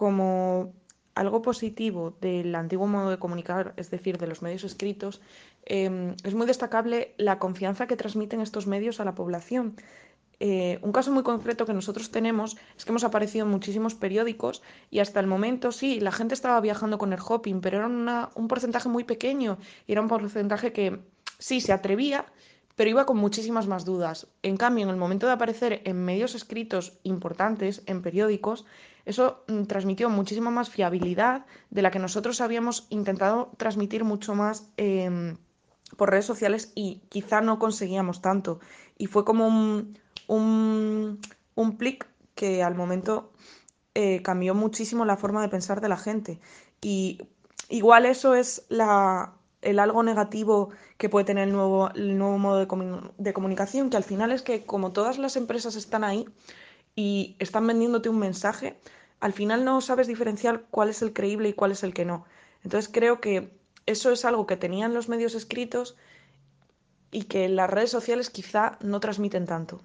Como algo positivo del antiguo modo de comunicar, es decir, de los medios escritos, eh, es muy destacable la confianza que transmiten estos medios a la población. Eh, un caso muy concreto que nosotros tenemos es que hemos aparecido en muchísimos periódicos y hasta el momento sí, la gente estaba viajando con el hopping, pero era un porcentaje muy pequeño y era un porcentaje que sí se atrevía, pero iba con muchísimas más dudas. En cambio, en el momento de aparecer en medios escritos importantes, en periódicos, eso mm, transmitió muchísima más fiabilidad de la que nosotros habíamos intentado transmitir mucho más eh, por redes sociales y quizá no conseguíamos tanto. Y fue como un, un, un plic que al momento eh, cambió muchísimo la forma de pensar de la gente. Y igual eso es la, el algo negativo que puede tener el nuevo, el nuevo modo de, de, comunicación, que al final es que como todas las empresas están ahí y están vendiéndote un mensaje, al final no sabes diferenciar cuál es el creíble y cuál es el que no. Entonces creo que eso es algo que tenían los medios escritos y que las redes sociales quizá no transmiten tanto.